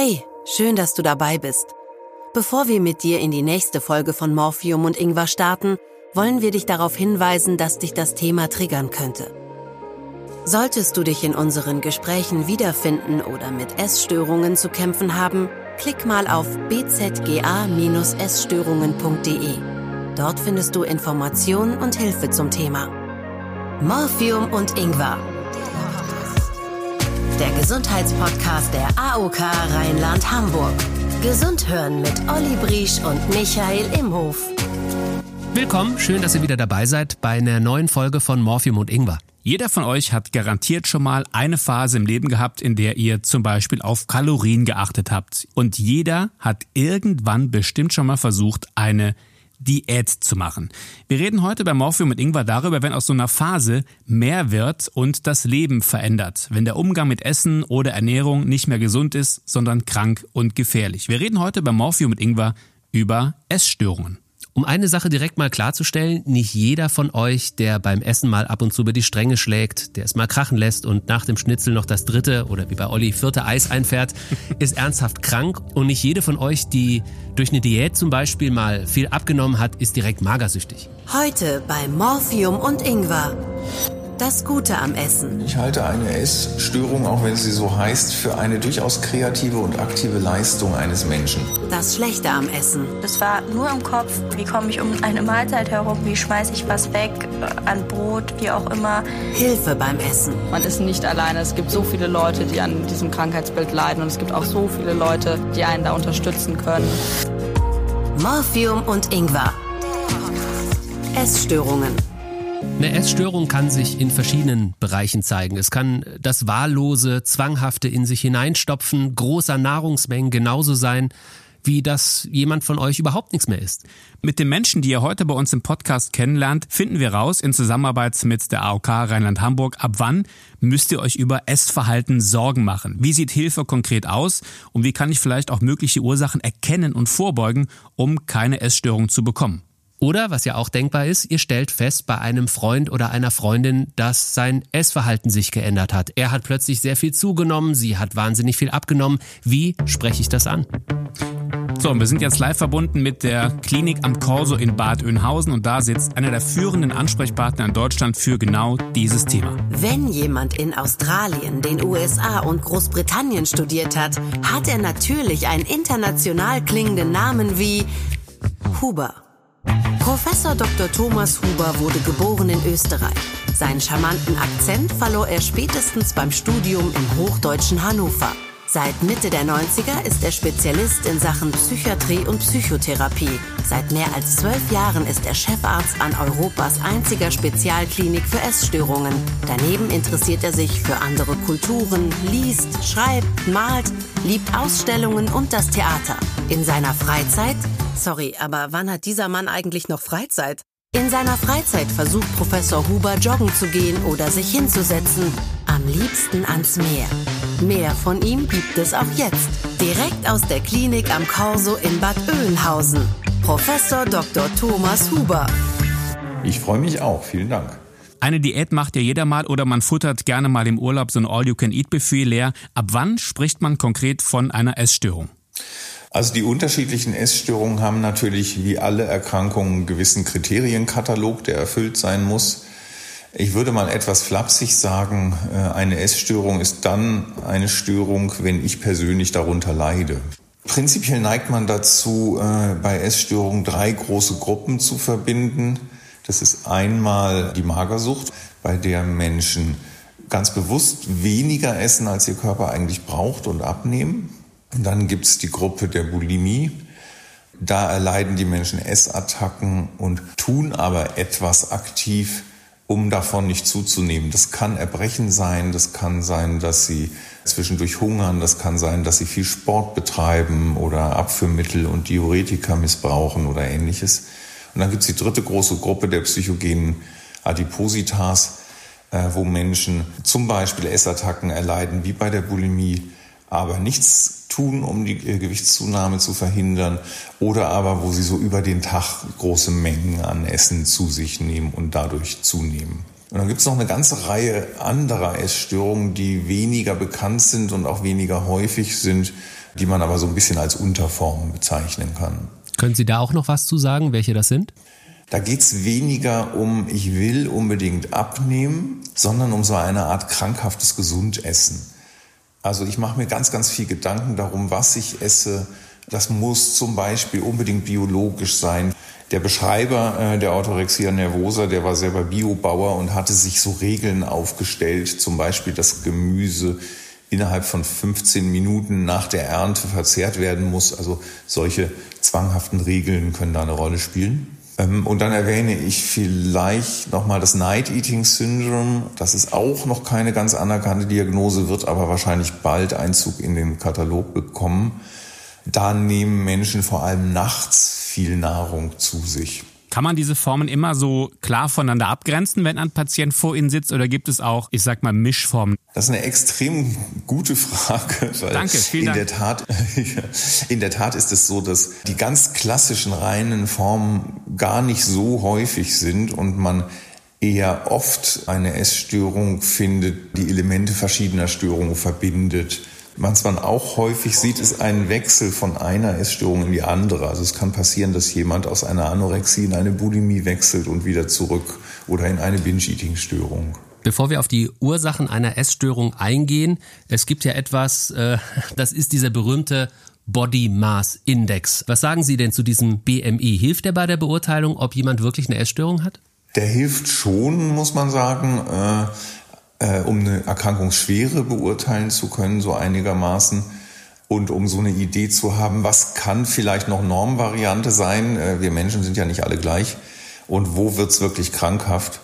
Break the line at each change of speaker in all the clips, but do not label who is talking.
Hey, schön, dass du dabei bist. Bevor wir mit dir in die nächste Folge von Morphium und Ingwer starten, wollen wir dich darauf hinweisen, dass dich das Thema triggern könnte. Solltest du dich in unseren Gesprächen wiederfinden oder mit Essstörungen zu kämpfen haben, klick mal auf bzga-essstörungen.de. Dort findest du Informationen und Hilfe zum Thema. Morphium und Ingwer. Der Gesundheitspodcast der AOK Rheinland-Hamburg. Gesund hören mit Olli Briesch und Michael Imhof.
Willkommen, schön, dass ihr wieder dabei seid bei einer neuen Folge von Morphium und Ingwer.
Jeder von euch hat garantiert schon mal eine Phase im Leben gehabt, in der ihr zum Beispiel auf Kalorien geachtet habt. Und jeder hat irgendwann bestimmt schon mal versucht, eine Diät zu machen. Wir reden heute bei Morphium mit Ingwer darüber, wenn aus so einer Phase mehr wird und das Leben verändert. Wenn der Umgang mit Essen oder Ernährung nicht mehr gesund ist, sondern krank und gefährlich. Wir reden heute bei Morphium mit Ingwer über Essstörungen.
Um eine Sache direkt mal klarzustellen, nicht jeder von euch, der beim Essen mal ab und zu über die Stränge schlägt, der es mal krachen lässt und nach dem Schnitzel noch das dritte oder wie bei Olli vierte Eis einfährt, ist ernsthaft krank. Und nicht jede von euch, die durch eine Diät zum Beispiel mal viel abgenommen hat, ist direkt magersüchtig.
Heute bei Morphium und Ingwer. Das Gute am Essen.
Ich halte eine Essstörung, auch wenn sie so heißt, für eine durchaus kreative und aktive Leistung eines Menschen.
Das Schlechte am Essen.
Das war nur im Kopf, wie komme ich um eine Mahlzeit herum, wie schmeiße ich was weg, äh, an Brot, wie auch immer.
Hilfe beim Essen.
Man ist nicht alleine. Es gibt so viele Leute, die an diesem Krankheitsbild leiden und es gibt auch so viele Leute, die einen da unterstützen können.
Morphium und Ingwer. Essstörungen.
Eine Essstörung kann sich in verschiedenen Bereichen zeigen. Es kann das wahllose, zwanghafte in sich hineinstopfen großer Nahrungsmengen genauso sein, wie dass jemand von euch überhaupt nichts mehr isst.
Mit den Menschen, die ihr heute bei uns im Podcast kennenlernt, finden wir raus in Zusammenarbeit mit der AOK Rheinland-Hamburg, ab wann müsst ihr euch über Essverhalten Sorgen machen? Wie sieht Hilfe konkret aus? Und wie kann ich vielleicht auch mögliche Ursachen erkennen und vorbeugen, um keine Essstörung zu bekommen?
Oder, was ja auch denkbar ist, ihr stellt fest bei einem Freund oder einer Freundin, dass sein Essverhalten sich geändert hat. Er hat plötzlich sehr viel zugenommen, sie hat wahnsinnig viel abgenommen. Wie spreche ich das an?
So, und wir sind jetzt live verbunden mit der Klinik am Corso in Bad Oeynhausen und da sitzt einer der führenden Ansprechpartner in Deutschland für genau dieses Thema.
Wenn jemand in Australien, den USA und Großbritannien studiert hat, hat er natürlich einen international klingenden Namen wie Huber. Professor Dr. Thomas Huber wurde geboren in Österreich. Seinen charmanten Akzent verlor er spätestens beim Studium im hochdeutschen Hannover. Seit Mitte der 90er ist er Spezialist in Sachen Psychiatrie und Psychotherapie. Seit mehr als zwölf Jahren ist er Chefarzt an Europas einziger Spezialklinik für Essstörungen. Daneben interessiert er sich für andere Kulturen, liest, schreibt, malt, liebt Ausstellungen und das Theater. In seiner Freizeit Sorry, aber wann hat dieser Mann eigentlich noch Freizeit? In seiner Freizeit versucht Professor Huber joggen zu gehen oder sich hinzusetzen. Am liebsten ans Meer. Mehr von ihm gibt es auch jetzt. Direkt aus der Klinik am Corso in Bad Oeynhausen. Professor Dr. Thomas Huber.
Ich freue mich auch. Vielen Dank.
Eine Diät macht ja jeder mal oder man futtert gerne mal im Urlaub so ein All-You-Can-Eat-Buffet leer. Ab wann spricht man konkret von einer Essstörung?
Also die unterschiedlichen Essstörungen haben natürlich wie alle Erkrankungen einen gewissen Kriterienkatalog, der erfüllt sein muss. Ich würde mal etwas flapsig sagen, äh, eine Essstörung ist dann eine Störung, wenn ich persönlich darunter leide. Prinzipiell neigt man dazu, äh, bei Essstörungen drei große Gruppen zu verbinden. Das ist einmal die Magersucht, bei der Menschen ganz bewusst weniger essen, als ihr Körper eigentlich braucht und abnehmen. Und dann gibt es die Gruppe der Bulimie. Da erleiden die Menschen Essattacken und tun aber etwas aktiv, um davon nicht zuzunehmen. Das kann Erbrechen sein, das kann sein, dass sie zwischendurch hungern, das kann sein, dass sie viel Sport betreiben oder Abführmittel und Diuretika missbrauchen oder ähnliches. Und dann gibt es die dritte große Gruppe der psychogenen Adipositas, äh, wo Menschen zum Beispiel Essattacken erleiden, wie bei der Bulimie, aber nichts tun, um die äh, Gewichtszunahme zu verhindern oder aber wo sie so über den Tag große Mengen an Essen zu sich nehmen und dadurch zunehmen. Und dann gibt es noch eine ganze Reihe anderer Essstörungen, die weniger bekannt sind und auch weniger häufig sind, die man aber so ein bisschen als Unterform bezeichnen kann.
Können Sie da auch noch was zu sagen, welche das sind?
Da geht's weniger um, ich will unbedingt abnehmen, sondern um so eine Art krankhaftes Gesundessen. Also ich mache mir ganz, ganz viel Gedanken darum, was ich esse. Das muss zum Beispiel unbedingt biologisch sein. Der Beschreiber äh, der Orthorexia nervosa, der war selber Biobauer und hatte sich so Regeln aufgestellt, zum Beispiel das Gemüse innerhalb von 15 Minuten nach der Ernte verzehrt werden muss. Also solche zwanghaften Regeln können da eine Rolle spielen. Ähm, und dann erwähne ich vielleicht nochmal das Night Eating Syndrome. Das ist auch noch keine ganz anerkannte Diagnose, wird aber wahrscheinlich bald Einzug in den Katalog bekommen. Da nehmen Menschen vor allem nachts viel Nahrung zu sich.
Kann man diese Formen immer so klar voneinander abgrenzen, wenn ein Patient vor Ihnen sitzt, oder gibt es auch, ich sag mal, Mischformen?
Das ist eine extrem gute Frage.
Danke, vielen
in
Dank.
Der Tat, in der Tat ist es so, dass die ganz klassischen reinen Formen gar nicht so häufig sind und man eher oft eine Essstörung findet, die Elemente verschiedener Störungen verbindet. Was man auch häufig sieht, ist ein Wechsel von einer Essstörung in die andere. Also es kann passieren, dass jemand aus einer Anorexie in eine Bulimie wechselt und wieder zurück oder in eine Binge-Eating-Störung.
Bevor wir auf die Ursachen einer Essstörung eingehen, es gibt ja etwas, äh, das ist dieser berühmte Body Mass Index. Was sagen Sie denn zu diesem BMI? Hilft der bei der Beurteilung, ob jemand wirklich eine Essstörung hat?
Der hilft schon, muss man sagen. Äh, äh, um eine Erkrankungsschwere beurteilen zu können, so einigermaßen. Und um so eine Idee zu haben, was kann vielleicht noch Normvariante sein. Äh, wir Menschen sind ja nicht alle gleich. Und wo wird's wirklich krankhaft?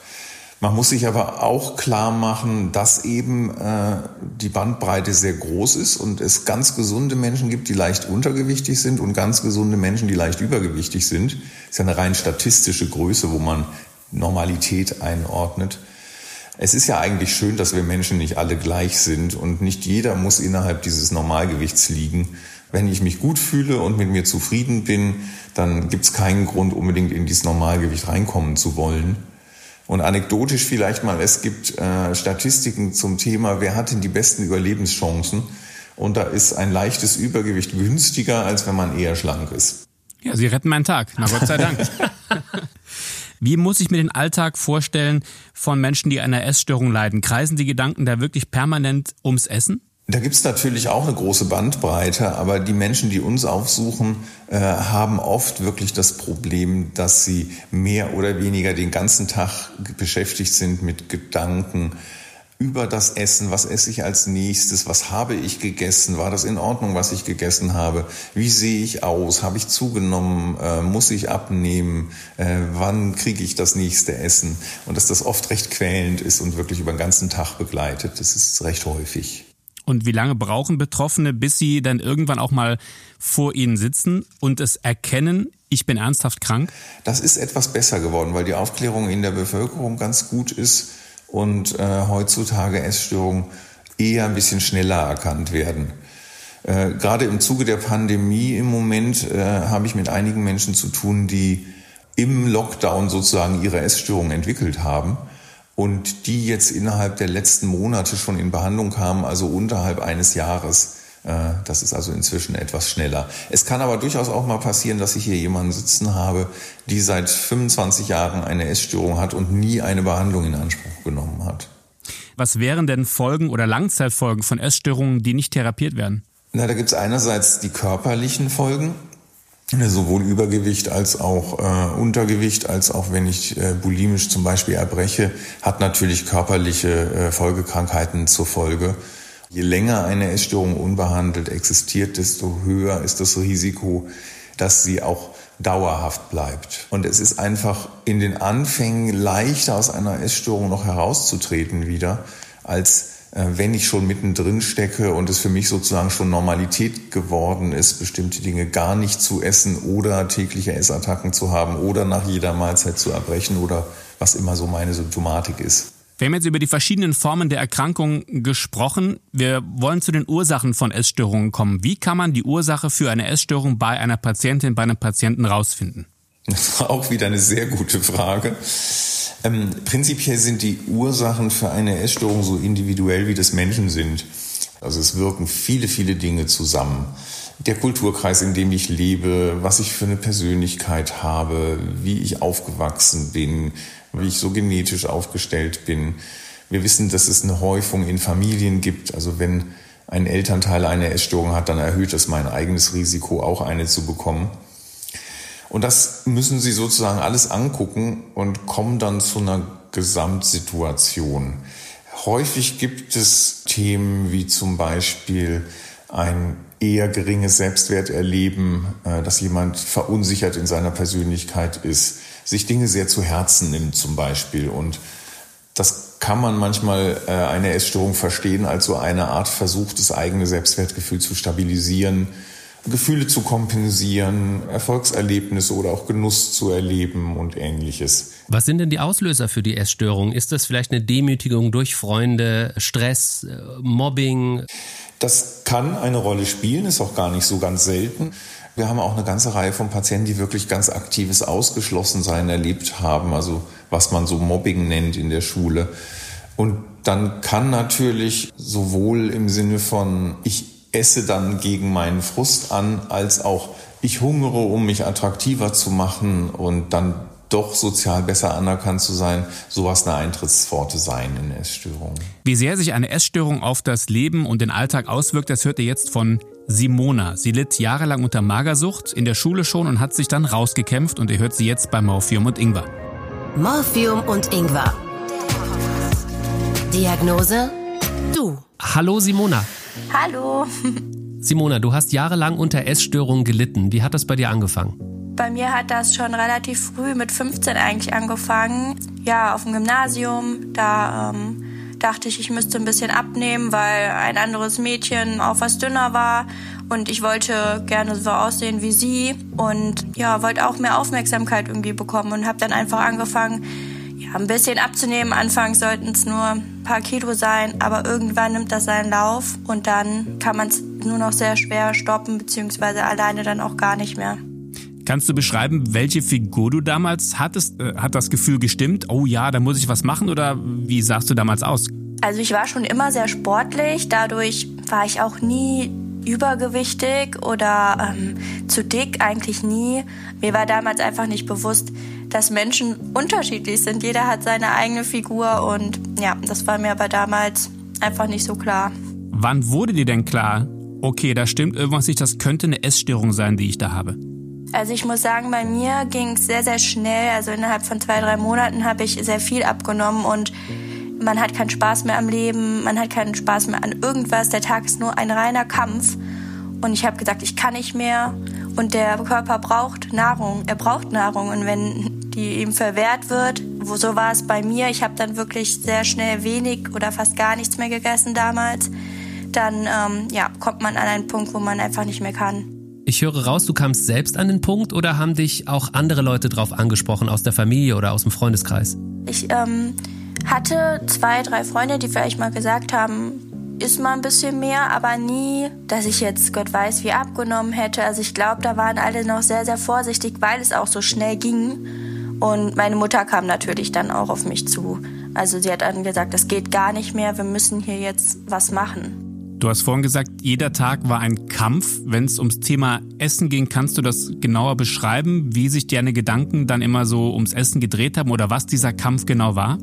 Man muss sich aber auch klar machen, dass eben äh, die Bandbreite sehr groß ist und es ganz gesunde Menschen gibt, die leicht untergewichtig sind und ganz gesunde Menschen, die leicht übergewichtig sind. Das ist ja eine rein statistische Größe, wo man Normalität einordnet. Es ist ja eigentlich schön, dass wir Menschen nicht alle gleich sind und nicht jeder muss innerhalb dieses Normalgewichts liegen. Wenn ich mich gut fühle und mit mir zufrieden bin, dann gibt es keinen Grund, unbedingt in dieses Normalgewicht reinkommen zu wollen. Und anekdotisch vielleicht mal, es gibt äh, Statistiken zum Thema, wer hat denn die besten Überlebenschancen? Und da ist ein leichtes Übergewicht günstiger, als wenn man eher schlank ist.
Ja, Sie retten meinen Tag. Na Gott sei Dank. Wie muss ich mir den Alltag vorstellen von Menschen, die an einer Essstörung leiden? Kreisen die Gedanken da wirklich permanent ums Essen?
Da gibt's natürlich auch eine große Bandbreite, aber die Menschen, die uns aufsuchen, äh, haben oft wirklich das Problem, dass sie mehr oder weniger den ganzen Tag beschäftigt sind mit Gedanken, über das Essen, was esse ich als nächstes, was habe ich gegessen, war das in Ordnung, was ich gegessen habe, wie sehe ich aus, habe ich zugenommen, äh, muss ich abnehmen, äh, wann kriege ich das nächste Essen und dass das oft recht quälend ist und wirklich über den ganzen Tag begleitet, das ist recht häufig.
Und wie lange brauchen Betroffene, bis sie dann irgendwann auch mal vor ihnen sitzen und es erkennen, ich bin ernsthaft krank?
Das ist etwas besser geworden, weil die Aufklärung in der Bevölkerung ganz gut ist und äh, heutzutage Essstörungen eher ein bisschen schneller erkannt werden. Äh, gerade im Zuge der Pandemie im Moment äh, habe ich mit einigen Menschen zu tun, die im Lockdown sozusagen ihre Essstörung entwickelt haben und die jetzt innerhalb der letzten Monate schon in Behandlung kamen, also unterhalb eines Jahres. Äh, das ist also inzwischen etwas schneller. Es kann aber durchaus auch mal passieren, dass ich hier jemanden sitzen habe, die seit 25 Jahren eine Essstörung hat und nie eine Behandlung in Anspruch genommen hat.
Was wären denn Folgen oder Langzeitfolgen von Essstörungen, die nicht therapiert werden?
Na, da gibt es einerseits die körperlichen Folgen, sowohl Übergewicht als auch äh, Untergewicht, als auch wenn ich äh, bulimisch zum Beispiel erbreche, hat natürlich körperliche äh, Folgekrankheiten zur Folge. Je länger eine Essstörung unbehandelt existiert, desto höher ist das Risiko, dass sie auch dauerhaft bleibt. Und es ist einfach in den Anfängen leichter aus einer Essstörung noch herauszutreten wieder, als äh, wenn ich schon mittendrin stecke und es für mich sozusagen schon Normalität geworden ist, bestimmte Dinge gar nicht zu essen oder tägliche Essattacken zu haben oder nach jeder Mahlzeit zu erbrechen oder was immer so meine Symptomatik ist.
Wir haben jetzt über die verschiedenen Formen der Erkrankung gesprochen. Wir wollen zu den Ursachen von Essstörungen kommen. Wie kann man die Ursache für eine Essstörung bei einer Patientin, bei einem Patienten rausfinden?
Das war auch wieder eine sehr gute Frage. Ähm, prinzipiell sind die Ursachen für eine Essstörung so individuell wie das Menschen sind. Also es wirken viele, viele Dinge zusammen. der Kulturkreis, in dem ich lebe, was ich für eine Persönlichkeit habe, wie ich aufgewachsen bin, wie ich so genetisch aufgestellt bin. Wir wissen, dass es eine Häufung in Familien gibt. Also wenn ein Elternteil eine Essstörung hat, dann erhöht das mein eigenes Risiko, auch eine zu bekommen. Und das müssen Sie sozusagen alles angucken und kommen dann zu einer Gesamtsituation. Häufig gibt es Themen wie zum Beispiel ein eher geringes Selbstwerterleben, äh, dass jemand verunsichert in seiner Persönlichkeit ist, sich Dinge sehr zu Herzen nimmt zum Beispiel. Und das kann man manchmal äh, eine Essstörung verstehen als so eine Art Versuch, das eigene Selbstwertgefühl zu stabilisieren, Gefühle zu kompensieren, Erfolgserlebnisse oder auch Genuss zu erleben und ähnliches.
Was sind denn die Auslöser für die Essstörung? Ist das vielleicht eine Demütigung durch Freunde, Stress, äh, Mobbing?
Das kann eine Rolle spielen, ist auch gar nicht so ganz selten. Wir haben auch eine ganze Reihe von Patienten, die wirklich ganz aktives Ausgeschlossensein erlebt haben, also was man so Mobbing nennt in der Schule. Und dann kann natürlich sowohl im Sinne von ich esse dann gegen meinen Frust an, als auch ich hungere, um mich attraktiver zu machen und dann doch sozial besser anerkannt zu sein, sowas eine Eintrittspforte sein in Essstörungen.
Wie sehr sich eine Essstörung auf das Leben und den Alltag auswirkt, das hört ihr jetzt von Simona. Sie litt jahrelang unter Magersucht, in der Schule schon und hat sich dann rausgekämpft und ihr hört sie jetzt bei Morphium und Ingwer.
Morphium und Ingwer. Diagnose? Du.
Hallo Simona.
Hallo.
Simona, du hast jahrelang unter Essstörungen gelitten. Wie hat das bei dir angefangen?
Bei mir hat das schon relativ früh mit 15 eigentlich angefangen. Ja, auf dem Gymnasium. Da ähm, dachte ich, ich müsste ein bisschen abnehmen, weil ein anderes Mädchen auch was dünner war. Und ich wollte gerne so aussehen wie sie. Und ja, wollte auch mehr Aufmerksamkeit irgendwie bekommen. Und habe dann einfach angefangen, ja, ein bisschen abzunehmen. Anfangs sollten es nur ein paar Kilo sein. Aber irgendwann nimmt das seinen Lauf. Und dann kann man es nur noch sehr schwer stoppen, beziehungsweise alleine dann auch gar nicht mehr.
Kannst du beschreiben, welche Figur du damals hattest? Äh, hat das Gefühl gestimmt? Oh ja, da muss ich was machen oder wie sahst du damals aus?
Also ich war schon immer sehr sportlich, dadurch war ich auch nie übergewichtig oder ähm, zu dick, eigentlich nie. Mir war damals einfach nicht bewusst, dass Menschen unterschiedlich sind. Jeder hat seine eigene Figur und ja, das war mir aber damals einfach nicht so klar.
Wann wurde dir denn klar, okay, da stimmt irgendwas nicht, das könnte eine Essstörung sein, die ich da habe?
Also ich muss sagen, bei mir ging es sehr, sehr schnell. Also innerhalb von zwei, drei Monaten habe ich sehr viel abgenommen und man hat keinen Spaß mehr am Leben, man hat keinen Spaß mehr an irgendwas. Der Tag ist nur ein reiner Kampf. Und ich habe gesagt, ich kann nicht mehr. Und der Körper braucht Nahrung. Er braucht Nahrung. Und wenn die ihm verwehrt wird, so war es bei mir, ich habe dann wirklich sehr schnell wenig oder fast gar nichts mehr gegessen damals, dann ähm, ja, kommt man an einen Punkt, wo man einfach nicht mehr kann.
Ich höre raus, du kamst selbst an den Punkt oder haben dich auch andere Leute drauf angesprochen aus der Familie oder aus dem Freundeskreis?
Ich ähm, hatte zwei, drei Freunde, die vielleicht mal gesagt haben, ist mal ein bisschen mehr, aber nie, dass ich jetzt Gott weiß wie abgenommen hätte. Also ich glaube, da waren alle noch sehr, sehr vorsichtig, weil es auch so schnell ging. Und meine Mutter kam natürlich dann auch auf mich zu. Also sie hat dann gesagt, das geht gar nicht mehr, wir müssen hier jetzt was machen.
Du hast vorhin gesagt, jeder Tag war ein Kampf. Wenn es ums Thema Essen ging, kannst du das genauer beschreiben, wie sich deine Gedanken dann immer so ums Essen gedreht haben oder was dieser Kampf genau war?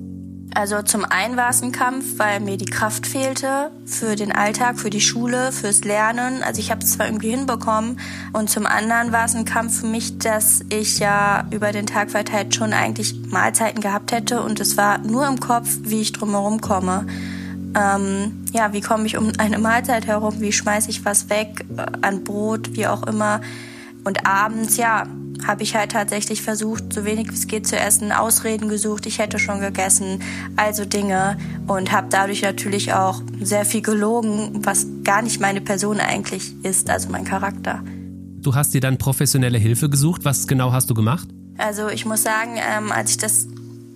Also zum einen war es ein Kampf, weil mir die Kraft fehlte für den Alltag, für die Schule, fürs Lernen. Also ich habe es zwar irgendwie hinbekommen. Und zum anderen war es ein Kampf für mich, dass ich ja über den Tag verteilt schon eigentlich Mahlzeiten gehabt hätte. Und es war nur im Kopf, wie ich drumherum komme. Ähm, ja, wie komme ich um eine Mahlzeit herum? Wie schmeiße ich was weg äh, an Brot, wie auch immer? Und abends, ja, habe ich halt tatsächlich versucht, so wenig wie es geht zu essen, Ausreden gesucht, ich hätte schon gegessen, also Dinge und habe dadurch natürlich auch sehr viel gelogen, was gar nicht meine Person eigentlich ist, also mein Charakter.
Du hast dir dann professionelle Hilfe gesucht. Was genau hast du gemacht?
Also ich muss sagen, ähm, als ich das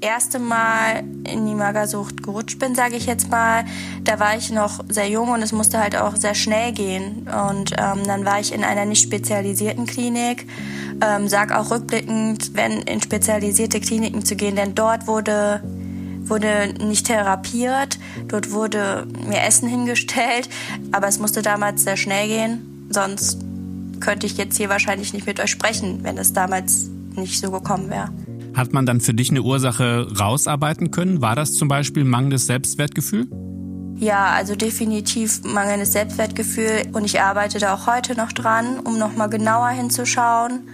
erste Mal in die Magersucht gerutscht bin, sage ich jetzt mal, da war ich noch sehr jung und es musste halt auch sehr schnell gehen. Und ähm, dann war ich in einer nicht spezialisierten Klinik. Ähm, sag auch rückblickend, wenn in spezialisierte Kliniken zu gehen, denn dort wurde wurde nicht therapiert, dort wurde mir Essen hingestellt, aber es musste damals sehr schnell gehen, sonst könnte ich jetzt hier wahrscheinlich nicht mit euch sprechen, wenn es damals nicht so gekommen wäre.
Hat man dann für dich eine Ursache rausarbeiten können? War das zum Beispiel mangelndes Selbstwertgefühl?
Ja, also definitiv mangelndes Selbstwertgefühl und ich arbeite da auch heute noch dran, um nochmal genauer hinzuschauen.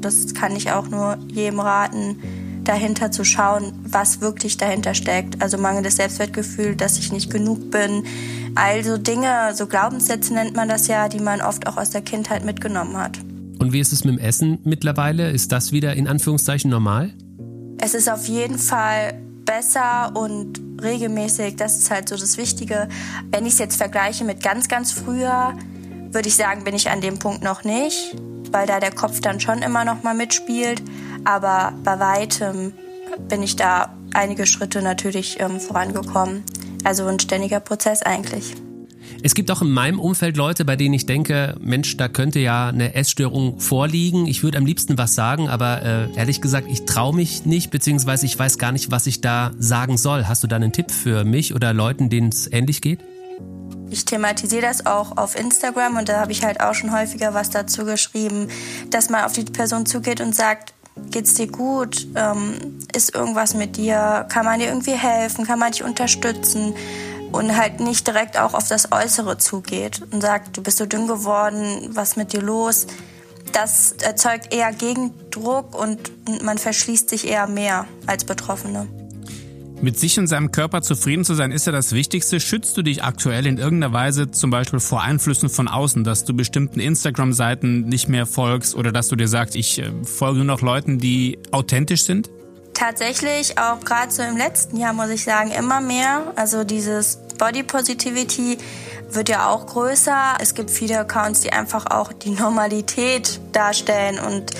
Das kann ich auch nur jedem raten, dahinter zu schauen, was wirklich dahinter steckt. Also mangelndes Selbstwertgefühl, dass ich nicht genug bin. Also Dinge, so Glaubenssätze nennt man das ja, die man oft auch aus der Kindheit mitgenommen hat.
Und wie ist es mit dem Essen mittlerweile? Ist das wieder in Anführungszeichen normal?
Es ist auf jeden Fall besser und regelmäßig. Das ist halt so das Wichtige. Wenn ich es jetzt vergleiche mit ganz, ganz früher, würde ich sagen, bin ich an dem Punkt noch nicht, weil da der Kopf dann schon immer noch mal mitspielt. Aber bei weitem bin ich da einige Schritte natürlich ähm, vorangekommen. Also ein ständiger Prozess eigentlich.
Es gibt auch in meinem Umfeld Leute, bei denen ich denke, Mensch, da könnte ja eine Essstörung vorliegen. Ich würde am liebsten was sagen, aber äh, ehrlich gesagt, ich traue mich nicht, beziehungsweise ich weiß gar nicht, was ich da sagen soll. Hast du da einen Tipp für mich oder Leuten, denen es ähnlich geht?
Ich thematisiere das auch auf Instagram und da habe ich halt auch schon häufiger was dazu geschrieben, dass man auf die Person zugeht und sagt, geht's dir gut? Ähm, ist irgendwas mit dir? Kann man dir irgendwie helfen? Kann man dich unterstützen? Und halt nicht direkt auch auf das Äußere zugeht und sagt, du bist so dünn geworden, was mit dir los? Das erzeugt eher Gegendruck und man verschließt sich eher mehr als Betroffene.
Mit sich und seinem Körper zufrieden zu sein, ist ja das Wichtigste. Schützt du dich aktuell in irgendeiner Weise zum Beispiel vor Einflüssen von außen, dass du bestimmten Instagram-Seiten nicht mehr folgst oder dass du dir sagst, ich äh, folge nur noch Leuten, die authentisch sind?
Tatsächlich, auch gerade so im letzten Jahr, muss ich sagen, immer mehr. Also dieses Body Positivity wird ja auch größer. Es gibt viele Accounts, die einfach auch die Normalität darstellen und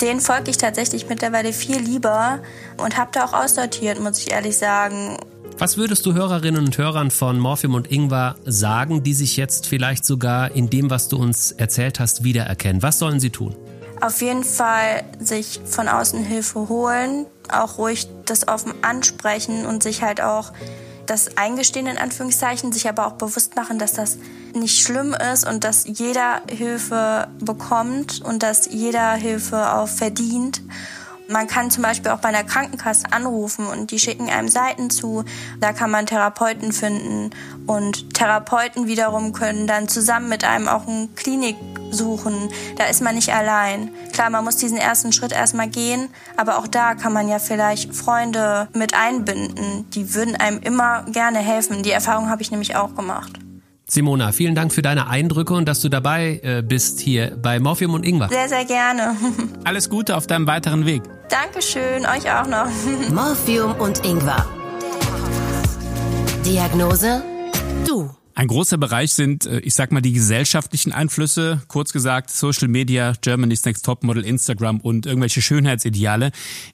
den folge ich tatsächlich mittlerweile viel lieber und habe da auch aussortiert, muss ich ehrlich sagen.
Was würdest du Hörerinnen und Hörern von Morphium und Ingwer sagen, die sich jetzt vielleicht sogar in dem, was du uns erzählt hast, wiedererkennen? Was sollen sie tun?
Auf jeden Fall sich von außen Hilfe holen, auch ruhig das offen ansprechen und sich halt auch das eingestehen in Anführungszeichen, sich aber auch bewusst machen, dass das nicht schlimm ist und dass jeder Hilfe bekommt und dass jeder Hilfe auch verdient. Man kann zum Beispiel auch bei einer Krankenkasse anrufen und die schicken einem Seiten zu. Da kann man Therapeuten finden und Therapeuten wiederum können dann zusammen mit einem auch eine Klinik suchen. Da ist man nicht allein. Klar, man muss diesen ersten Schritt erstmal gehen, aber auch da kann man ja vielleicht Freunde mit einbinden. Die würden einem immer gerne helfen. Die Erfahrung habe ich nämlich auch gemacht.
Simona, vielen Dank für deine Eindrücke und dass du dabei äh, bist hier bei Morphium und Ingwer.
Sehr, sehr gerne.
Alles Gute auf deinem weiteren Weg.
Dankeschön, euch auch noch.
Morphium und Ingwer. Diagnose? Du.
Ein großer Bereich sind, äh, ich sag mal, die gesellschaftlichen Einflüsse, kurz gesagt Social Media, Germany's Next Topmodel, Instagram und irgendwelche Schönheitsideale.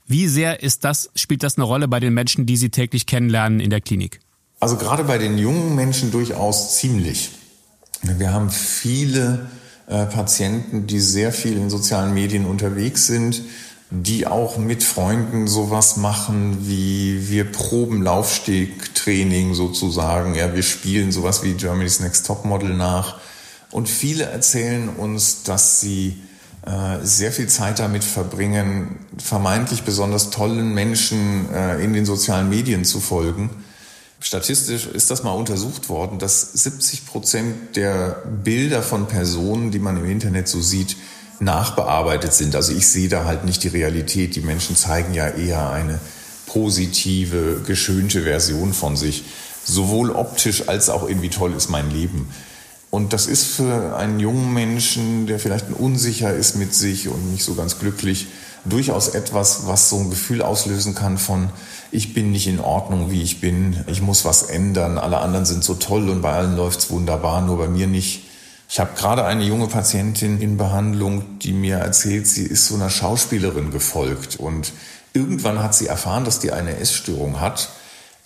Wie sehr ist das, spielt das eine Rolle bei den Menschen, die Sie täglich kennenlernen in der Klinik?
Also gerade bei den jungen Menschen durchaus ziemlich. Wir haben viele äh, Patienten, die sehr viel in sozialen Medien unterwegs sind, die auch mit Freunden sowas machen wie wir proben Laufstegtraining sozusagen. Ja, wir spielen sowas wie Germany's Next Topmodel nach. Und viele erzählen uns, dass sie äh, sehr viel Zeit damit verbringen, vermeintlich besonders tollen Menschen äh, in den sozialen Medien zu folgen Statistisch ist das mal untersucht worden, dass 70 Prozent der Bilder von Personen, die man im Internet so sieht, nachbearbeitet sind. Also ich sehe da halt nicht die Realität. Die Menschen zeigen ja eher eine positive, geschönte Version von sich. Sowohl optisch als auch irgendwie toll ist mein Leben. Und das ist für einen jungen Menschen, der vielleicht unsicher ist mit sich und nicht so ganz glücklich, durchaus etwas, was so ein Gefühl auslösen kann von, ich bin nicht in Ordnung, wie ich bin, ich muss was ändern, alle anderen sind so toll und bei allen läuft's wunderbar, nur bei mir nicht. Ich habe gerade eine junge Patientin in Behandlung, die mir erzählt, sie ist so einer Schauspielerin gefolgt und irgendwann hat sie erfahren, dass die eine Essstörung hat.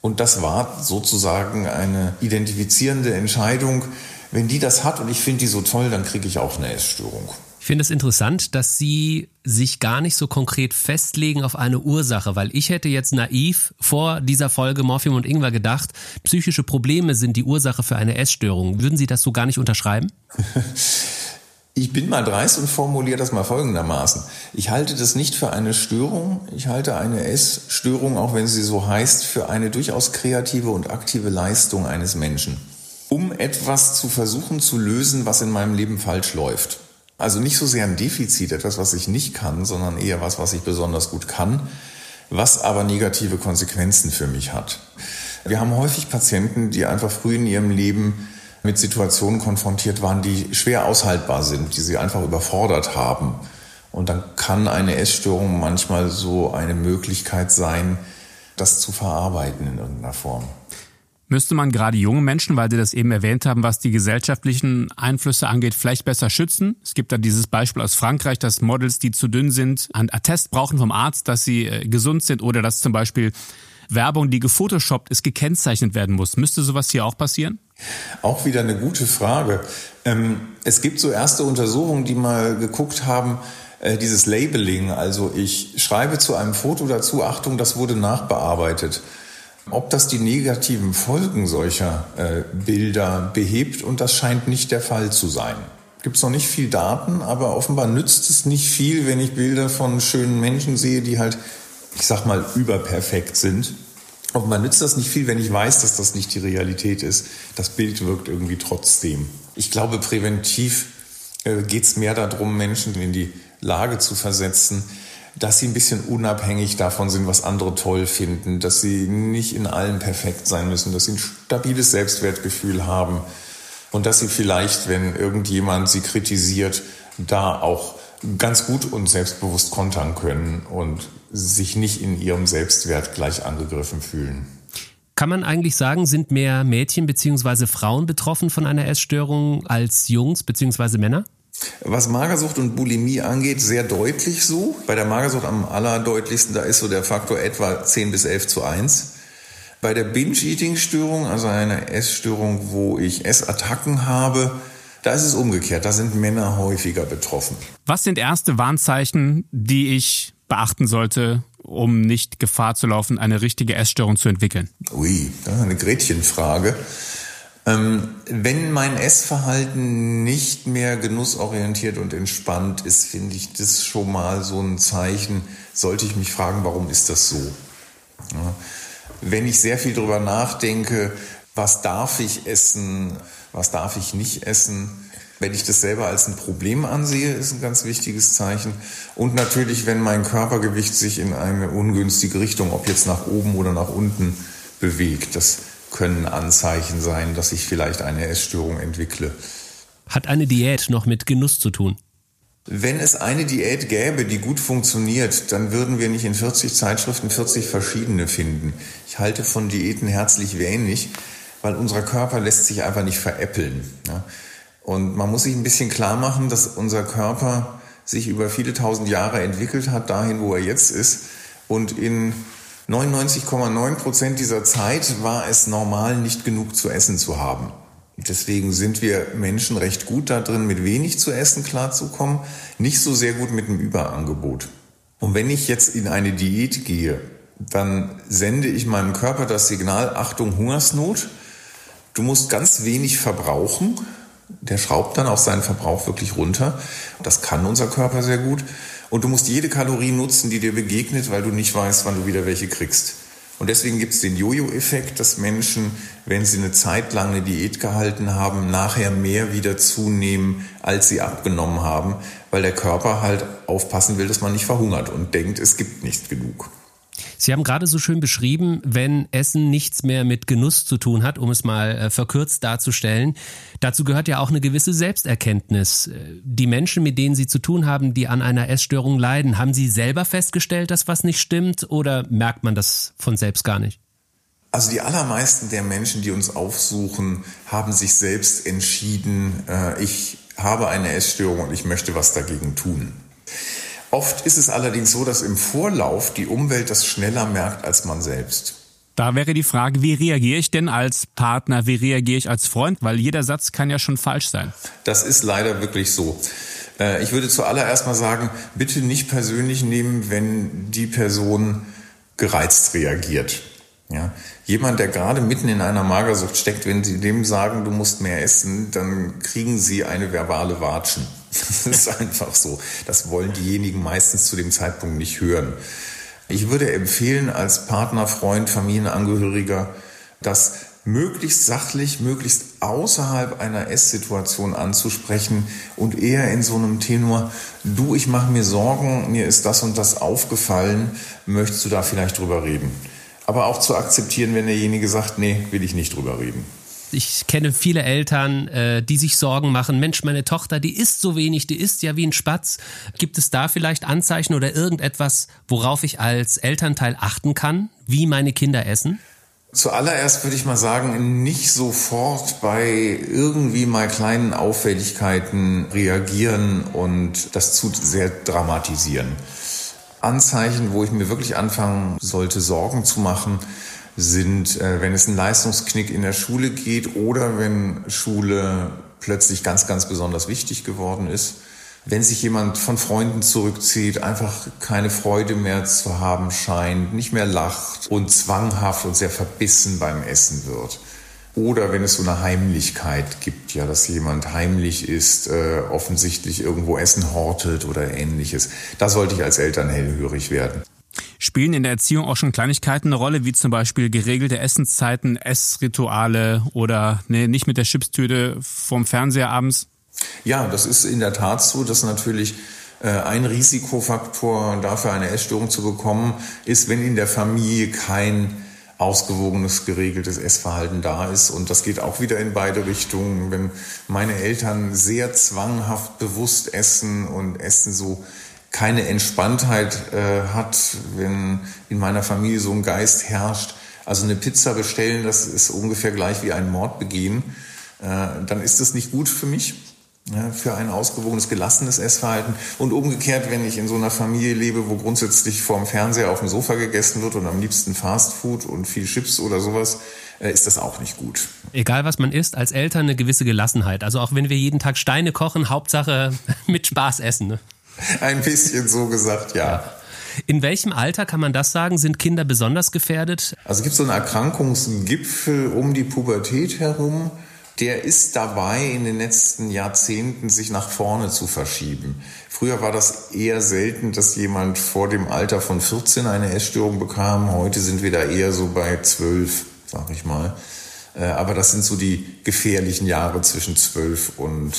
Und das war sozusagen eine identifizierende Entscheidung. Wenn die das hat und ich finde die so toll, dann kriege ich auch eine Essstörung.
Ich finde es interessant, dass Sie sich gar nicht so konkret festlegen auf eine Ursache, weil ich hätte jetzt naiv vor dieser Folge Morphium und Ingwer gedacht, psychische Probleme sind die Ursache für eine Essstörung. Würden Sie das so gar nicht unterschreiben?
Ich bin mal dreist und formuliere das mal folgendermaßen. Ich halte das nicht für eine Störung. Ich halte eine Essstörung, auch wenn sie so heißt, für eine durchaus kreative und aktive Leistung eines Menschen, um etwas zu versuchen zu lösen, was in meinem Leben falsch läuft. Also nicht so sehr ein Defizit, etwas, was ich nicht kann, sondern eher was, was ich besonders gut kann, was aber negative Konsequenzen für mich hat. Wir haben häufig Patienten, die einfach früh in ihrem Leben mit Situationen konfrontiert waren, die schwer aushaltbar sind, die sie einfach überfordert haben. Und dann kann eine Essstörung manchmal so eine Möglichkeit sein, das zu verarbeiten in irgendeiner Form.
Müsste man gerade junge Menschen, weil Sie das eben erwähnt haben, was die gesellschaftlichen Einflüsse angeht, vielleicht besser schützen? Es gibt da dieses Beispiel aus Frankreich, dass Models, die zu dünn sind, einen Attest brauchen vom Arzt, dass sie äh, gesund sind oder dass zum Beispiel Werbung, die gefotoshoppt ist, gekennzeichnet werden muss. Müsste sowas hier auch passieren?
Auch wieder eine gute Frage. Ähm, es gibt so erste Untersuchungen, die mal geguckt haben, äh, dieses Labeling, also ich schreibe zu einem Foto dazu, Achtung, das wurde nachbearbeitet. Ob das die negativen Folgen solcher äh, Bilder behebt, und das scheint nicht der Fall zu sein. Gibt es noch nicht viel Daten, aber offenbar nützt es nicht viel, wenn ich Bilder von schönen Menschen sehe, die halt ich sag mal, überperfekt sind. Man nützt das nicht viel, wenn ich weiß, dass das nicht die Realität ist. Das Bild wirkt irgendwie trotzdem. Ich glaube, präventiv äh, geht es mehr darum, Menschen in die Lage zu versetzen, dass sie ein bisschen unabhängig davon sind, was andere toll finden, dass sie nicht in allem perfekt sein müssen, dass sie ein stabiles Selbstwertgefühl haben und dass sie vielleicht, wenn irgendjemand sie kritisiert, da auch ganz gut und selbstbewusst kontern können und sich nicht in ihrem Selbstwert gleich angegriffen fühlen.
Kann man eigentlich sagen, sind mehr Mädchen bzw. Frauen betroffen von einer Essstörung als Jungs bzw. Männer?
Was Magersucht und Bulimie angeht, sehr deutlich so. Bei der Magersucht am allerdeutlichsten, da ist so der Faktor etwa 10 bis 11 zu 1. Bei der Binge-Eating-Störung, also einer Essstörung, wo ich Essattacken habe, da ist es umgekehrt. Da sind Männer häufiger betroffen.
Was sind erste Warnzeichen, die ich beachten sollte, um nicht Gefahr zu laufen, eine richtige Essstörung zu entwickeln?
Ui, das ist eine Gretchenfrage. Ähm, wenn mein Essverhalten nicht mehr genussorientiert und entspannt ist, finde ich das schon mal so ein Zeichen, sollte ich mich fragen, warum ist das so? Wenn ich sehr viel darüber nachdenke, was darf ich essen, was darf ich nicht essen, wenn ich das selber als ein Problem ansehe, ist ein ganz wichtiges Zeichen. Und natürlich, wenn mein Körpergewicht sich in eine ungünstige Richtung, ob jetzt nach oben oder nach unten, bewegt. Das können Anzeichen sein, dass ich vielleicht eine Essstörung entwickle.
Hat eine Diät noch mit Genuss zu tun?
Wenn es eine Diät gäbe, die gut funktioniert, dann würden wir nicht in 40 Zeitschriften 40 verschiedene finden. Ich halte von Diäten herzlich wenig, weil unser Körper lässt sich einfach nicht veräppeln. Und man muss sich ein bisschen klar machen, dass unser Körper sich über viele tausend Jahre entwickelt hat, dahin, wo er jetzt ist. Und in 99,9 Prozent dieser Zeit war es normal, nicht genug zu essen zu haben. Deswegen sind wir Menschen recht gut da drin, mit wenig zu essen klarzukommen, nicht so sehr gut mit einem Überangebot. Und wenn ich jetzt in eine Diät gehe, dann sende ich meinem Körper das Signal, Achtung, Hungersnot, du musst ganz wenig verbrauchen, der schraubt dann auch seinen Verbrauch wirklich runter. Das kann unser Körper sehr gut. Und du musst jede Kalorie nutzen, die dir begegnet, weil du nicht weißt, wann du wieder welche kriegst. Und deswegen gibt es den Jojo-Effekt, dass Menschen, wenn sie eine Zeit lang eine Diät gehalten haben, nachher mehr wieder zunehmen, als sie abgenommen haben, weil der Körper halt aufpassen will, dass man nicht verhungert und denkt, es gibt nicht genug.
Sie haben gerade so schön beschrieben, wenn Essen nichts mehr mit Genuss zu tun hat, um es mal äh, verkürzt darzustellen. Dazu gehört ja auch eine gewisse Selbsterkenntnis. Äh, die Menschen, mit denen Sie zu tun haben, die an einer Essstörung leiden, haben Sie selber festgestellt, dass was nicht stimmt oder merkt man das von selbst gar nicht?
Also die allermeisten der Menschen, die uns aufsuchen, haben sich selbst entschieden, äh, ich habe eine Essstörung und ich möchte was dagegen tun. Oft ist es allerdings so, dass im Vorlauf die Umwelt das schneller merkt als man selbst.
Da wäre die Frage, wie reagiere ich denn als Partner, wie reagiere ich als Freund, weil jeder Satz kann ja schon falsch sein.
Das ist leider wirklich so. Äh, ich würde zuallererst mal sagen, bitte nicht persönlich nehmen, wenn die Person gereizt reagiert. Ja, jemand, der gerade mitten in einer Magersucht steckt, wenn Sie dem sagen, du musst mehr essen, dann kriegen Sie eine verbale Watschen. Das ist einfach so. Das wollen diejenigen meistens zu dem Zeitpunkt nicht hören. Ich würde empfehlen, als Partner, Freund, Familienangehöriger, das möglichst sachlich, möglichst außerhalb einer Esssituation anzusprechen und eher in so einem Tenor, du, ich mache mir Sorgen, mir ist das und das aufgefallen, möchtest du da vielleicht drüber reden? Aber auch zu akzeptieren, wenn derjenige sagt, nee, will ich nicht drüber reden.
Ich kenne viele Eltern, äh, die sich Sorgen machen. Mensch, meine Tochter, die isst so wenig, die isst ja wie ein Spatz. Gibt es da vielleicht Anzeichen oder irgendetwas, worauf ich als Elternteil achten kann, wie meine Kinder essen?
Zuallererst würde ich mal sagen, nicht sofort bei irgendwie mal kleinen Auffälligkeiten reagieren und das zu sehr dramatisieren. Anzeichen, wo ich mir wirklich anfangen sollte, Sorgen zu machen, sind, äh, wenn es einen Leistungsknick in der Schule geht oder wenn Schule plötzlich ganz, ganz besonders wichtig geworden ist wenn sich jemand von Freunden zurückzieht, einfach keine Freude mehr zu haben scheint, nicht mehr lacht und zwanghaft und sehr verbissen beim Essen wird. Oder wenn es so eine Heimlichkeit gibt, ja, dass jemand heimlich ist, äh, offensichtlich irgendwo Essen hortet oder ähnliches. Da sollte ich als Eltern hellhörig werden.
Spielen in der Erziehung auch schon Kleinigkeiten eine Rolle, wie zum Beispiel geregelte Essenszeiten, Essrituale oder nee, nicht mit der Chipstüte vom Fernseher abends?
Ja, das ist in der Tat so, dass natürlich äh, ein Risikofaktor dafür eine Essstörung zu bekommen ist, wenn in der Familie kein ausgewogenes, geregeltes Essverhalten da ist. Und das geht auch wieder in beide Richtungen. Wenn meine Eltern sehr zwanghaft bewusst essen und Essen so keine Entspanntheit äh, hat, wenn in meiner Familie so ein Geist herrscht, also eine Pizza bestellen, das ist ungefähr gleich wie ein Mord begehen, äh, dann ist das nicht gut für mich für ein ausgewogenes, gelassenes Essverhalten. Und umgekehrt, wenn ich in so einer Familie lebe, wo grundsätzlich vorm Fernseher auf dem Sofa gegessen wird und am liebsten Fastfood und viel Chips oder sowas, äh, ist das auch nicht gut.
Egal was man isst, als Eltern eine gewisse Gelassenheit. Also auch wenn wir jeden Tag Steine kochen, Hauptsache mit Spaß essen. Ne?
Ein bisschen so gesagt, ja. ja.
In welchem Alter kann man das sagen? Sind Kinder besonders gefährdet?
Also gibt es so einen Erkrankungsgipfel um die Pubertät herum der ist dabei, in den letzten Jahrzehnten sich nach vorne zu verschieben. Früher war das eher selten, dass jemand vor dem Alter von 14 eine Essstörung bekam. Heute sind wir da eher so bei 12, sag ich mal. Äh, aber das sind so die gefährlichen Jahre zwischen 12 und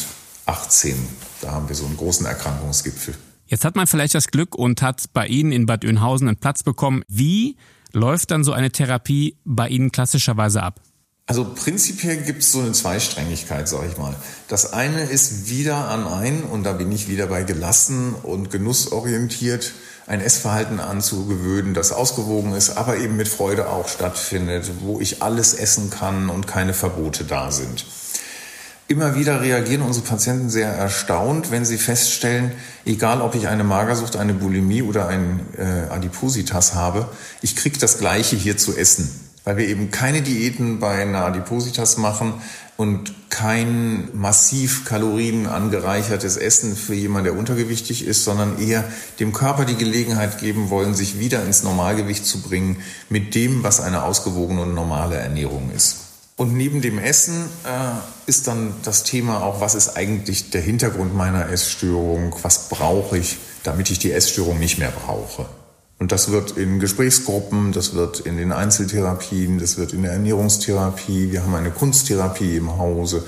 18. Da haben wir so einen großen Erkrankungsgipfel.
Jetzt hat man vielleicht das Glück und hat bei Ihnen in Bad Oeynhausen einen Platz bekommen. Wie läuft dann so eine Therapie bei Ihnen klassischerweise ab?
Also prinzipiell gibt es so eine Zweisträngigkeit, sage ich mal. Das eine ist wieder an ein, und da bin ich wieder bei gelassen und genussorientiert, ein Essverhalten anzugewöhnen, das ausgewogen ist, aber eben mit Freude auch stattfindet, wo ich alles essen kann und keine Verbote da sind. Immer wieder reagieren unsere Patienten sehr erstaunt, wenn sie feststellen, egal ob ich eine Magersucht, eine Bulimie oder ein äh, Adipositas habe, ich kriege das Gleiche hier zu essen weil wir eben keine Diäten bei einer Adipositas machen und kein massiv Kalorien angereichertes Essen für jemanden, der untergewichtig ist, sondern eher dem Körper die Gelegenheit geben wollen, sich wieder ins Normalgewicht zu bringen mit dem, was eine ausgewogene und normale Ernährung ist. Und neben dem Essen äh, ist dann das Thema auch, was ist eigentlich der Hintergrund meiner Essstörung, was brauche ich, damit ich die Essstörung nicht mehr brauche. Und das wird in Gesprächsgruppen, das wird in den Einzeltherapien, das wird in der Ernährungstherapie, wir haben eine Kunsttherapie im Hause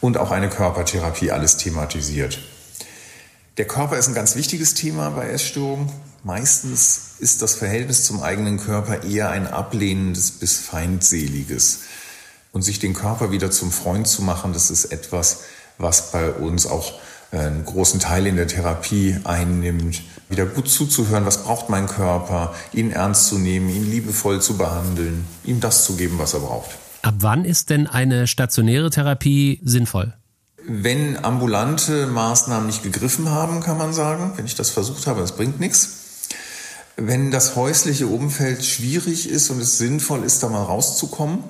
und auch eine Körpertherapie, alles thematisiert. Der Körper ist ein ganz wichtiges Thema bei Essstörungen. Meistens ist das Verhältnis zum eigenen Körper eher ein ablehnendes bis feindseliges. Und sich den Körper wieder zum Freund zu machen, das ist etwas, was bei uns auch einen großen Teil in der Therapie einnimmt, wieder gut zuzuhören, was braucht mein Körper, ihn ernst zu nehmen, ihn liebevoll zu behandeln, ihm das zu geben, was er braucht.
Ab wann ist denn eine stationäre Therapie sinnvoll?
Wenn ambulante Maßnahmen nicht gegriffen haben, kann man sagen, wenn ich das versucht habe, das bringt nichts. Wenn das häusliche Umfeld schwierig ist und es sinnvoll ist, da mal rauszukommen,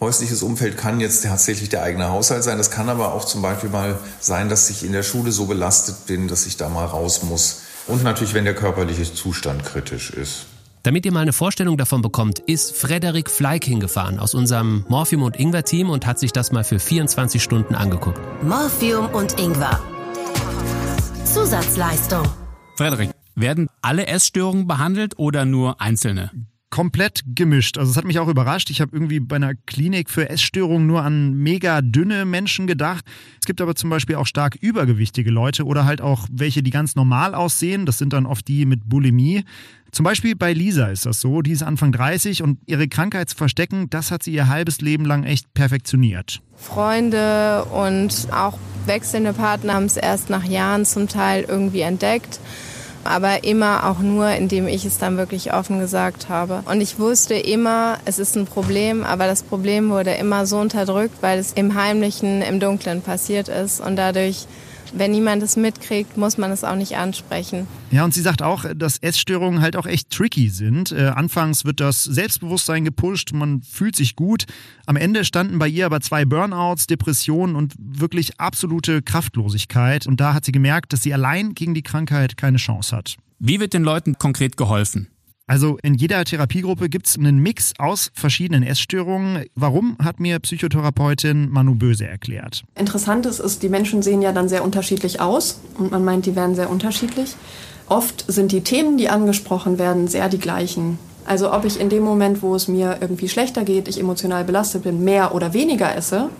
Häusliches Umfeld kann jetzt tatsächlich der eigene Haushalt sein. Das kann aber auch zum Beispiel mal sein, dass ich in der Schule so belastet bin, dass ich da mal raus muss. Und natürlich, wenn der körperliche Zustand kritisch ist.
Damit ihr mal eine Vorstellung davon bekommt, ist Frederik Fleik hingefahren aus unserem Morphium und Ingwer Team und hat sich das mal für 24 Stunden angeguckt.
Morphium und Ingwer. Zusatzleistung.
Frederik, werden alle Essstörungen behandelt oder nur einzelne?
Komplett gemischt. Also es hat mich auch überrascht. Ich habe irgendwie bei einer Klinik für Essstörungen nur an mega dünne Menschen gedacht. Es gibt aber zum Beispiel auch stark übergewichtige Leute oder halt auch welche, die ganz normal aussehen. Das sind dann oft die mit Bulimie. Zum Beispiel bei Lisa ist das so. Die ist Anfang 30 und ihre Krankheit zu verstecken, das hat sie ihr halbes Leben lang echt perfektioniert.
Freunde und auch wechselnde Partner haben es erst nach Jahren zum Teil irgendwie entdeckt aber immer auch nur, indem ich es dann wirklich offen gesagt habe. Und ich wusste immer, es ist ein Problem, aber das Problem wurde immer so unterdrückt, weil es im Heimlichen, im Dunklen passiert ist und dadurch wenn niemand es mitkriegt, muss man es auch nicht ansprechen.
Ja, und sie sagt auch, dass Essstörungen halt auch echt tricky sind. Äh, anfangs wird das Selbstbewusstsein gepusht, man fühlt sich gut. Am Ende standen bei ihr aber zwei Burnouts, Depressionen und wirklich absolute Kraftlosigkeit. Und da hat sie gemerkt, dass sie allein gegen die Krankheit keine Chance hat.
Wie wird den Leuten konkret geholfen?
Also in jeder Therapiegruppe gibt es einen Mix aus verschiedenen Essstörungen. Warum, hat mir Psychotherapeutin Manu Böse erklärt.
Interessant ist, ist, die Menschen sehen ja dann sehr unterschiedlich aus und man meint, die werden sehr unterschiedlich. Oft sind die Themen, die angesprochen werden, sehr die gleichen. Also ob ich in dem Moment, wo es mir irgendwie schlechter geht, ich emotional belastet bin, mehr oder weniger esse,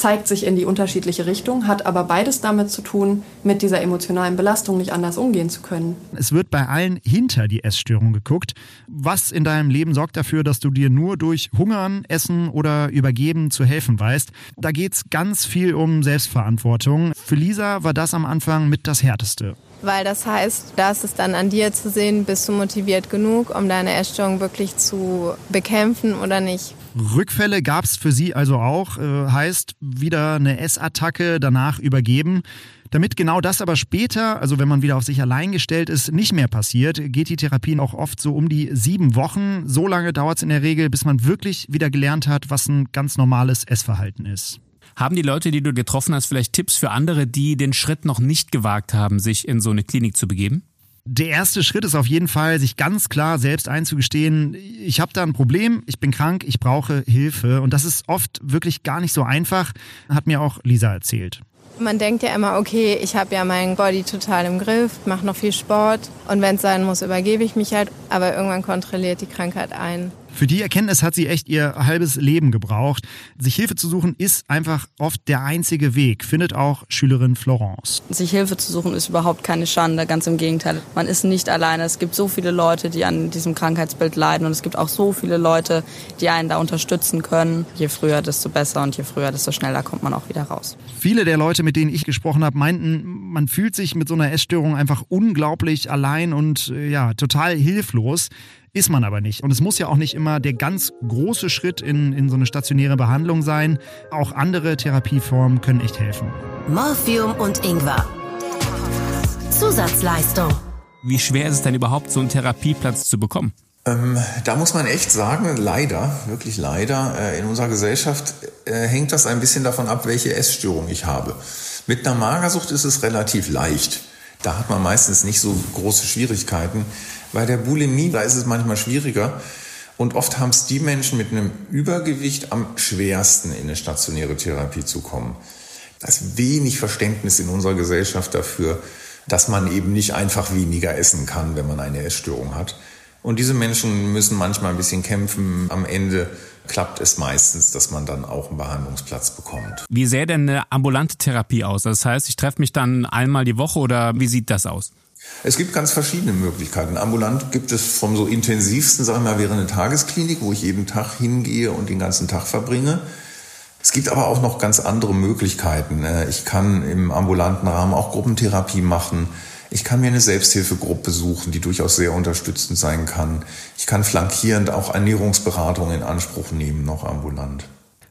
zeigt sich in die unterschiedliche Richtung, hat aber beides damit zu tun, mit dieser emotionalen Belastung nicht anders umgehen zu können.
Es wird bei allen hinter die Essstörung geguckt. Was in deinem Leben sorgt dafür, dass du dir nur durch Hungern, Essen oder Übergeben zu helfen weißt? Da geht es ganz viel um Selbstverantwortung. Für Lisa war das am Anfang mit das Härteste
weil das heißt, da ist es dann an dir zu sehen, bist du motiviert genug, um deine Essstörung wirklich zu bekämpfen oder nicht.
Rückfälle gab es für sie also auch, äh, heißt wieder eine Essattacke, danach übergeben. Damit genau das aber später, also wenn man wieder auf sich allein gestellt ist, nicht mehr passiert, geht die Therapie auch oft so um die sieben Wochen. So lange dauert es in der Regel, bis man wirklich wieder gelernt hat, was ein ganz normales Essverhalten ist.
Haben die Leute, die du getroffen hast, vielleicht Tipps für andere, die den Schritt noch nicht gewagt haben, sich in so eine Klinik zu begeben?
Der erste Schritt ist auf jeden Fall, sich ganz klar selbst einzugestehen, ich habe da ein Problem, ich bin krank, ich brauche Hilfe. Und das ist oft wirklich gar nicht so einfach, hat mir auch Lisa erzählt.
Man denkt ja immer, okay, ich habe ja meinen Body total im Griff, mache noch viel Sport und wenn es sein muss, übergebe ich mich halt. Aber irgendwann kontrolliert die Krankheit ein.
Für die Erkenntnis hat sie echt ihr halbes Leben gebraucht. Sich Hilfe zu suchen ist einfach oft der einzige Weg, findet auch Schülerin Florence.
Sich Hilfe zu suchen ist überhaupt keine Schande, ganz im Gegenteil. Man ist nicht alleine. Es gibt so viele Leute, die an diesem Krankheitsbild leiden und es gibt auch so viele Leute, die einen da unterstützen können. Je früher, desto besser und je früher, desto schneller kommt man auch wieder raus.
Viele der Leute, mit denen ich gesprochen habe, meinten, man fühlt sich mit so einer Essstörung einfach unglaublich allein und äh, ja, total hilflos. Ist man aber nicht. Und es muss ja auch nicht immer der ganz große Schritt in, in so eine stationäre Behandlung sein. Auch andere Therapieformen können echt helfen.
Morphium und Ingwer. Zusatzleistung.
Wie schwer ist es denn überhaupt, so einen Therapieplatz zu bekommen?
Ähm, da muss man echt sagen, leider, wirklich leider, äh, in unserer Gesellschaft äh, hängt das ein bisschen davon ab, welche Essstörung ich habe. Mit einer Magersucht ist es relativ leicht. Da hat man meistens nicht so große Schwierigkeiten. Bei der Bulimie, da ist es manchmal schwieriger. Und oft haben es die Menschen mit einem Übergewicht am schwersten in eine stationäre Therapie zu kommen. Da ist wenig Verständnis in unserer Gesellschaft dafür, dass man eben nicht einfach weniger essen kann, wenn man eine Essstörung hat. Und diese Menschen müssen manchmal ein bisschen kämpfen. Am Ende klappt es meistens, dass man dann auch einen Behandlungsplatz bekommt.
Wie sähe denn eine ambulante Therapie aus? Das heißt, ich treffe mich dann einmal die Woche oder wie sieht das aus?
Es gibt ganz verschiedene Möglichkeiten. Ambulant gibt es vom so intensivsten, sagen wir mal, wäre eine Tagesklinik, wo ich jeden Tag hingehe und den ganzen Tag verbringe. Es gibt aber auch noch ganz andere Möglichkeiten. Äh, ich kann im ambulanten Rahmen auch Gruppentherapie machen. Ich kann mir eine Selbsthilfegruppe suchen, die durchaus sehr unterstützend sein kann. Ich kann flankierend auch Ernährungsberatung in Anspruch nehmen, noch ambulant.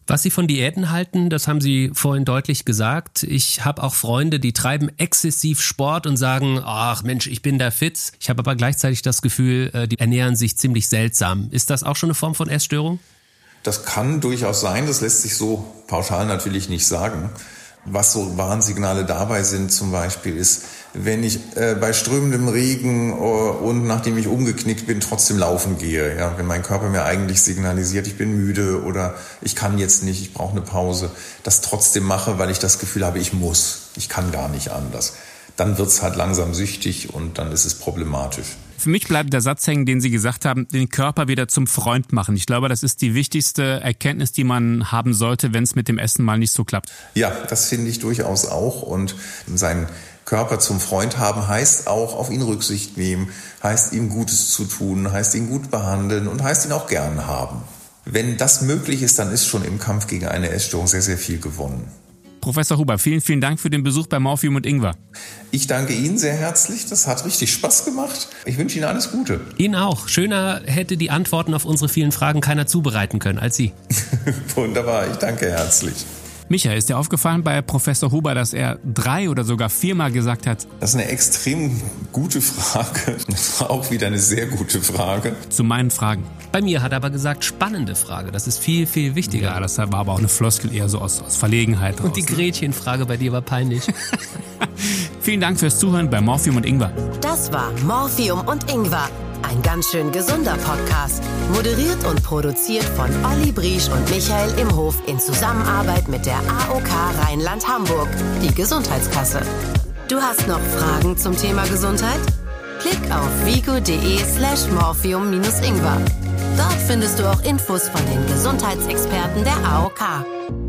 Was Sie von Diäten halten, das haben Sie vorhin deutlich gesagt. Ich habe auch Freunde, die treiben exzessiv Sport und sagen, ach Mensch, ich bin da fit. Ich habe aber gleichzeitig das Gefühl, äh, die ernähren sich ziemlich seltsam. Ist das auch schon eine Form von Essstörung?
Das kann durchaus sein. Das lässt sich so pauschal natürlich nicht sagen. Was so Warnsignale dabei sind zum Beispiel ist, wenn ich äh, bei strömendem Regen äh, und nachdem ich umgeknickt bin, trotzdem laufen gehe. Ja? Wenn mein Körper mir eigentlich signalisiert, ich bin müde oder ich kann jetzt nicht, ich brauche eine Pause, das trotzdem mache, weil ich das Gefühl habe, ich muss, ich kann gar nicht anders. dann wird's halt langsam süchtig und dann ist es problematisch.
Für mich bleibt der Satz hängen, den Sie gesagt haben, den Körper wieder zum Freund machen. Ich glaube, das ist die wichtigste Erkenntnis, die man haben sollte, wenn es mit dem Essen mal nicht so klappt.
Ja, das finde ich durchaus auch. Und sein Körper zum Freund haben heißt auch auf ihn Rücksicht nehmen, heißt ihm Gutes zu tun, heißt ihn gut behandeln und heißt ihn auch gern haben. Wenn das möglich ist, dann ist schon im Kampf gegen eine Essstörung sehr, sehr viel gewonnen.
Professor Huber, vielen, vielen Dank für den Besuch bei Morphium und Ingwer.
Ich danke Ihnen sehr herzlich. Das hat richtig Spaß gemacht. Ich wünsche Ihnen alles Gute.
Ihnen auch. Schöner hätte die Antworten auf unsere vielen Fragen keiner zubereiten können als Sie.
Wunderbar. Ich danke herzlich.
Micha, ist dir aufgefallen bei Professor Huber, dass er drei oder sogar viermal gesagt hat?
Das ist eine extrem gute Frage. Auch wieder eine sehr gute Frage.
Zu meinen Fragen.
Bei mir hat er aber gesagt, spannende Frage. Das ist viel, viel wichtiger.
Ja, das war aber auch eine Floskel eher so aus, aus Verlegenheit.
Und die? Gretchenfrage bei dir war peinlich.
Vielen Dank fürs Zuhören bei Morphium und Ingwer.
Das war Morphium und Ingwer ein ganz schön gesunder Podcast. Moderiert und produziert von Olli Briesch und Michael Imhof in Zusammenarbeit mit der AOK Rheinland-Hamburg, die Gesundheitskasse. Du hast noch Fragen zum Thema Gesundheit? Klick auf vigo.de slash morphium-ingwer. Dort findest du auch Infos von den Gesundheitsexperten der AOK.